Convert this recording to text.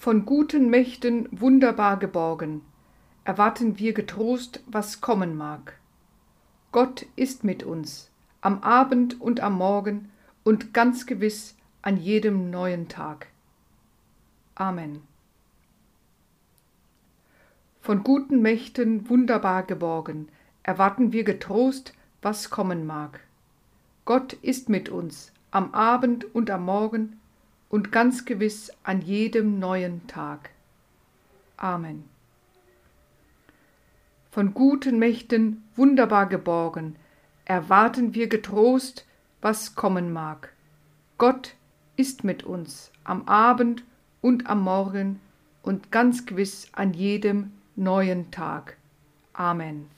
Von guten Mächten wunderbar geborgen, erwarten wir getrost, was kommen mag. Gott ist mit uns, am Abend und am Morgen und ganz gewiss an jedem neuen Tag. Amen. Von guten Mächten wunderbar geborgen, erwarten wir getrost, was kommen mag. Gott ist mit uns, am Abend und am Morgen und ganz gewiss an jedem neuen Tag. Amen. Von guten Mächten wunderbar geborgen, erwarten wir getrost, was kommen mag. Gott ist mit uns am Abend und am Morgen und ganz gewiss an jedem neuen Tag. Amen.